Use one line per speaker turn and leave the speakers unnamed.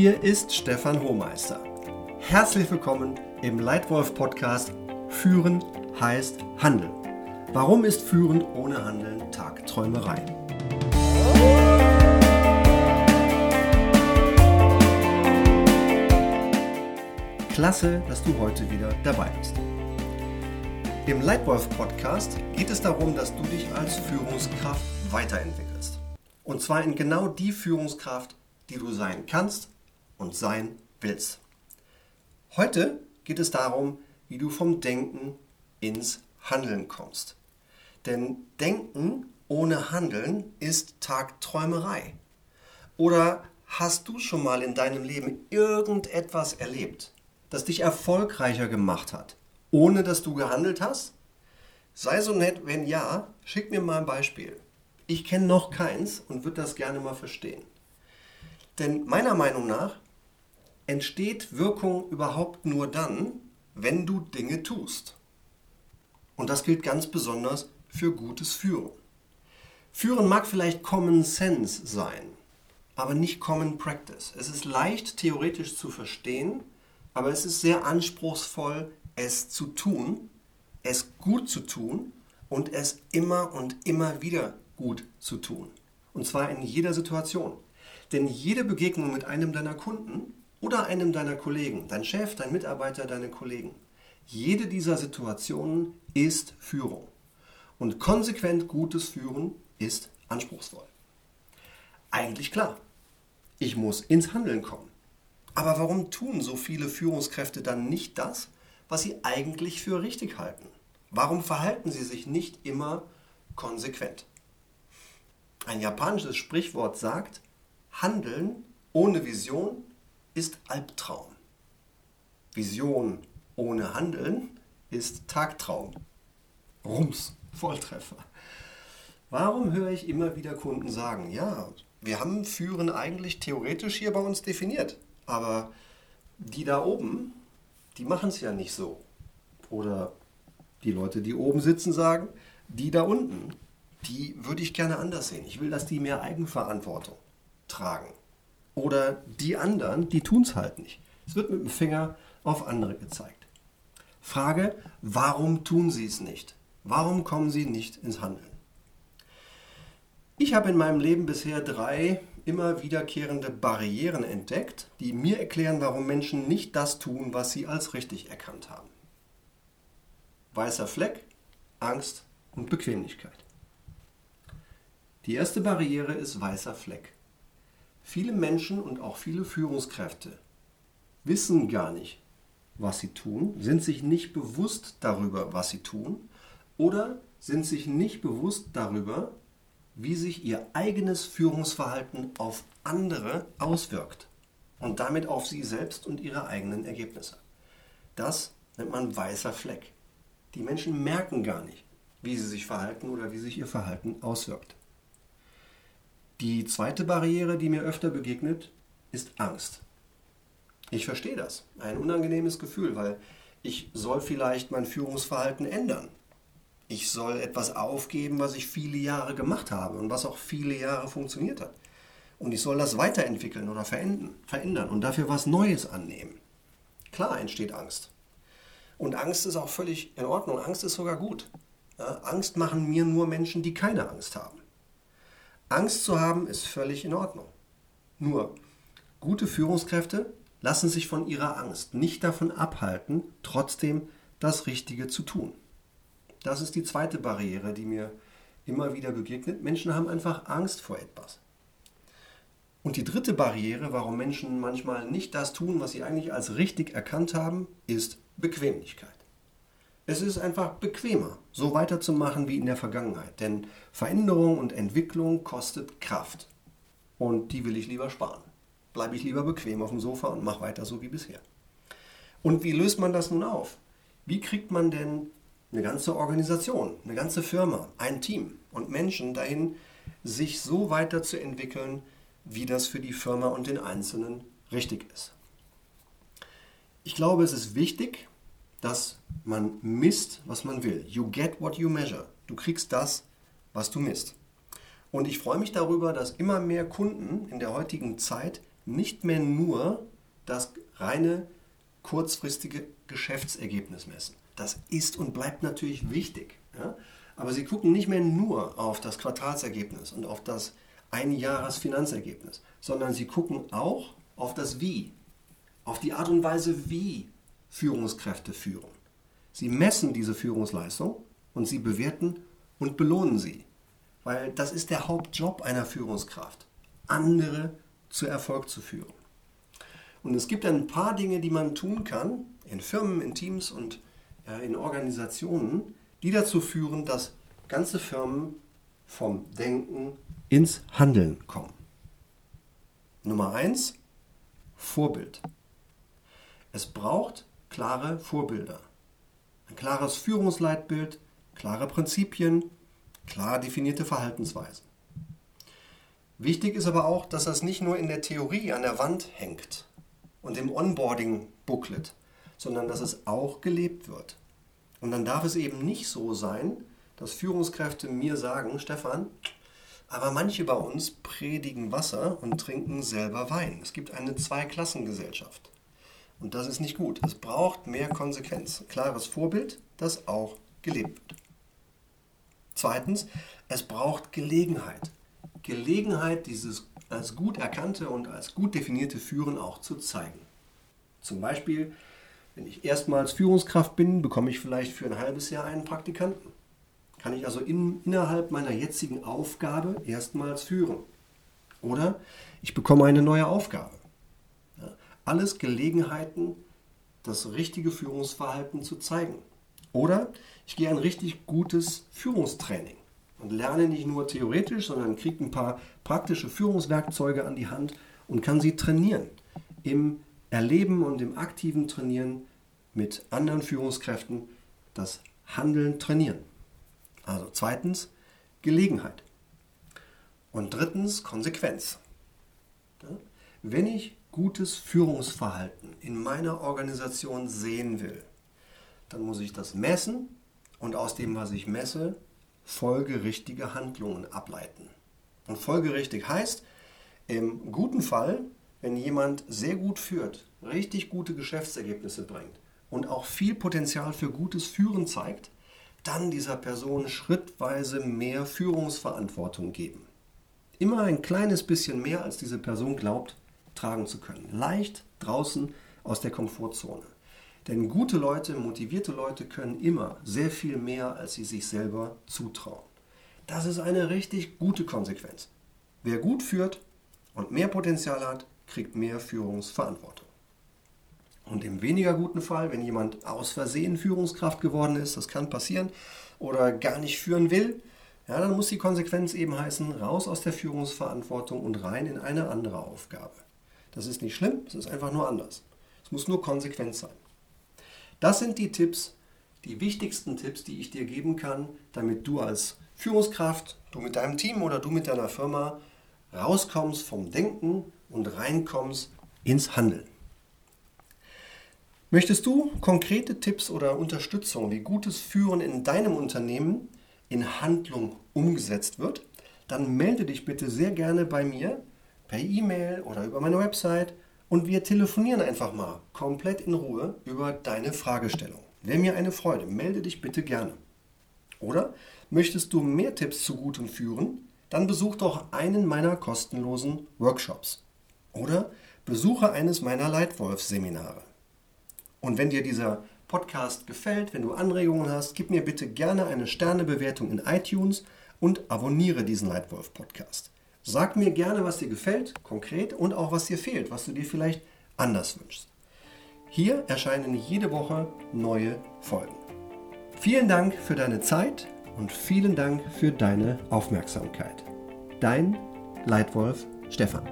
Hier ist Stefan Hohmeister. Herzlich willkommen im Leitwolf Podcast Führen heißt Handeln. Warum ist Führen ohne Handeln Tagträumerei? Klasse, dass du heute wieder dabei bist. Im Leitwolf Podcast geht es darum, dass du dich als Führungskraft weiterentwickelst. Und zwar in genau die Führungskraft, die du sein kannst und sein willst. Heute geht es darum, wie du vom Denken ins Handeln kommst. Denn Denken ohne Handeln ist Tagträumerei. Oder hast du schon mal in deinem Leben irgendetwas erlebt, das dich erfolgreicher gemacht hat, ohne dass du gehandelt hast? Sei so nett, wenn ja, schick mir mal ein Beispiel. Ich kenne noch keins und würde das gerne mal verstehen. Denn meiner Meinung nach entsteht Wirkung überhaupt nur dann, wenn du Dinge tust. Und das gilt ganz besonders für gutes Führen. Führen mag vielleicht Common Sense sein, aber nicht Common Practice. Es ist leicht theoretisch zu verstehen, aber es ist sehr anspruchsvoll, es zu tun, es gut zu tun und es immer und immer wieder gut zu tun. Und zwar in jeder Situation. Denn jede Begegnung mit einem deiner Kunden oder einem deiner Kollegen, dein Chef, dein Mitarbeiter, deine Kollegen, jede dieser Situationen ist Führung. Und konsequent gutes Führen ist anspruchsvoll. Eigentlich klar. Ich muss ins Handeln kommen. Aber warum tun so viele Führungskräfte dann nicht das, was sie eigentlich für richtig halten? Warum verhalten sie sich nicht immer konsequent? Ein japanisches Sprichwort sagt, Handeln ohne Vision ist Albtraum. Vision ohne Handeln ist Tagtraum. Rums, Volltreffer. Warum höre ich immer wieder Kunden sagen, ja, wir haben Führen eigentlich theoretisch hier bei uns definiert, aber die da oben, die machen es ja nicht so. Oder die Leute, die oben sitzen, sagen, die da unten, die würde ich gerne anders sehen. Ich will, dass die mehr Eigenverantwortung tragen. Oder die anderen, die tun es halt nicht. Es wird mit dem Finger auf andere gezeigt. Frage, warum tun sie es nicht? Warum kommen sie nicht ins Handeln? Ich habe in meinem Leben bisher drei immer wiederkehrende Barrieren entdeckt, die mir erklären, warum Menschen nicht das tun, was sie als richtig erkannt haben. Weißer Fleck, Angst und Bequemlichkeit. Die erste Barriere ist weißer Fleck. Viele Menschen und auch viele Führungskräfte wissen gar nicht, was sie tun, sind sich nicht bewusst darüber, was sie tun oder sind sich nicht bewusst darüber, wie sich ihr eigenes Führungsverhalten auf andere auswirkt und damit auf sie selbst und ihre eigenen Ergebnisse. Das nennt man weißer Fleck. Die Menschen merken gar nicht, wie sie sich verhalten oder wie sich ihr Verhalten auswirkt. Die zweite Barriere, die mir öfter begegnet, ist Angst. Ich verstehe das. Ein unangenehmes Gefühl, weil ich soll vielleicht mein Führungsverhalten ändern. Ich soll etwas aufgeben, was ich viele Jahre gemacht habe und was auch viele Jahre funktioniert hat. Und ich soll das weiterentwickeln oder verändern und dafür was Neues annehmen. Klar entsteht Angst. Und Angst ist auch völlig in Ordnung. Angst ist sogar gut. Angst machen mir nur Menschen, die keine Angst haben. Angst zu haben ist völlig in Ordnung. Nur, gute Führungskräfte lassen sich von ihrer Angst nicht davon abhalten, trotzdem das Richtige zu tun. Das ist die zweite Barriere, die mir immer wieder begegnet. Menschen haben einfach Angst vor etwas. Und die dritte Barriere, warum Menschen manchmal nicht das tun, was sie eigentlich als richtig erkannt haben, ist Bequemlichkeit. Es ist einfach bequemer, so weiterzumachen wie in der Vergangenheit. Denn Veränderung und Entwicklung kostet Kraft. Und die will ich lieber sparen. Bleibe ich lieber bequem auf dem Sofa und mache weiter so wie bisher. Und wie löst man das nun auf? Wie kriegt man denn eine ganze Organisation, eine ganze Firma, ein Team und Menschen dahin, sich so weiterzuentwickeln, wie das für die Firma und den Einzelnen richtig ist? Ich glaube, es ist wichtig, dass man misst, was man will. You get what you measure. Du kriegst das, was du misst. Und ich freue mich darüber, dass immer mehr Kunden in der heutigen Zeit nicht mehr nur das reine kurzfristige Geschäftsergebnis messen. Das ist und bleibt natürlich wichtig. Ja? Aber sie gucken nicht mehr nur auf das Quartalsergebnis und auf das Einjahresfinanzergebnis, sondern sie gucken auch auf das Wie, auf die Art und Weise, wie Führungskräfte führen. Sie messen diese Führungsleistung und sie bewerten und belohnen sie. Weil das ist der Hauptjob einer Führungskraft, andere zu Erfolg zu führen. Und es gibt ein paar Dinge, die man tun kann, in Firmen, in Teams und ja, in Organisationen, die dazu führen, dass ganze Firmen vom Denken ins Handeln kommen. Nummer eins: Vorbild. Es braucht klare Vorbilder. Ein klares Führungsleitbild, klare Prinzipien, klar definierte Verhaltensweisen. Wichtig ist aber auch, dass das nicht nur in der Theorie an der Wand hängt und im Onboarding-Booklet, sondern dass es auch gelebt wird. Und dann darf es eben nicht so sein, dass Führungskräfte mir sagen, Stefan, aber manche bei uns predigen Wasser und trinken selber Wein. Es gibt eine Zweiklassengesellschaft. Und das ist nicht gut. Es braucht mehr Konsequenz. Klares Vorbild, das auch gelebt wird. Zweitens, es braucht Gelegenheit. Gelegenheit, dieses als gut erkannte und als gut definierte Führen auch zu zeigen. Zum Beispiel, wenn ich erstmals Führungskraft bin, bekomme ich vielleicht für ein halbes Jahr einen Praktikanten. Kann ich also in, innerhalb meiner jetzigen Aufgabe erstmals führen. Oder ich bekomme eine neue Aufgabe. Alles Gelegenheiten, das richtige Führungsverhalten zu zeigen. Oder ich gehe ein richtig gutes Führungstraining und lerne nicht nur theoretisch, sondern kriege ein paar praktische Führungswerkzeuge an die Hand und kann sie trainieren. Im Erleben und im aktiven Trainieren mit anderen Führungskräften das Handeln trainieren. Also zweitens Gelegenheit. Und drittens Konsequenz. Wenn ich gutes Führungsverhalten in meiner Organisation sehen will, dann muss ich das messen und aus dem, was ich messe, folgerichtige Handlungen ableiten. Und folgerichtig heißt, im guten Fall, wenn jemand sehr gut führt, richtig gute Geschäftsergebnisse bringt und auch viel Potenzial für gutes Führen zeigt, dann dieser Person schrittweise mehr Führungsverantwortung geben. Immer ein kleines bisschen mehr, als diese Person glaubt, tragen zu können. Leicht draußen aus der Komfortzone. Denn gute Leute, motivierte Leute können immer sehr viel mehr, als sie sich selber zutrauen. Das ist eine richtig gute Konsequenz. Wer gut führt und mehr Potenzial hat, kriegt mehr Führungsverantwortung. Und im weniger guten Fall, wenn jemand aus Versehen Führungskraft geworden ist, das kann passieren, oder gar nicht führen will, ja, dann muss die Konsequenz eben heißen, raus aus der Führungsverantwortung und rein in eine andere Aufgabe. Das ist nicht schlimm, es ist einfach nur anders. Es muss nur konsequent sein. Das sind die Tipps, die wichtigsten Tipps, die ich dir geben kann, damit du als Führungskraft, du mit deinem Team oder du mit deiner Firma rauskommst vom Denken und reinkommst ins Handeln. Möchtest du konkrete Tipps oder Unterstützung, wie gutes Führen in deinem Unternehmen in Handlung umgesetzt wird, dann melde dich bitte sehr gerne bei mir per E-Mail oder über meine Website und wir telefonieren einfach mal komplett in Ruhe über deine Fragestellung. Wäre mir eine Freude, melde dich bitte gerne. Oder möchtest du mehr Tipps zu gutem Führen? Dann besuch doch einen meiner kostenlosen Workshops. Oder besuche eines meiner Leitwolf-Seminare. Und wenn dir dieser Podcast gefällt, wenn du Anregungen hast, gib mir bitte gerne eine Sternebewertung in iTunes und abonniere diesen Leitwolf-Podcast. Sag mir gerne, was dir gefällt, konkret, und auch was dir fehlt, was du dir vielleicht anders wünschst. Hier erscheinen jede Woche neue Folgen. Vielen Dank für deine Zeit und vielen Dank für deine Aufmerksamkeit. Dein Leitwolf Stefan.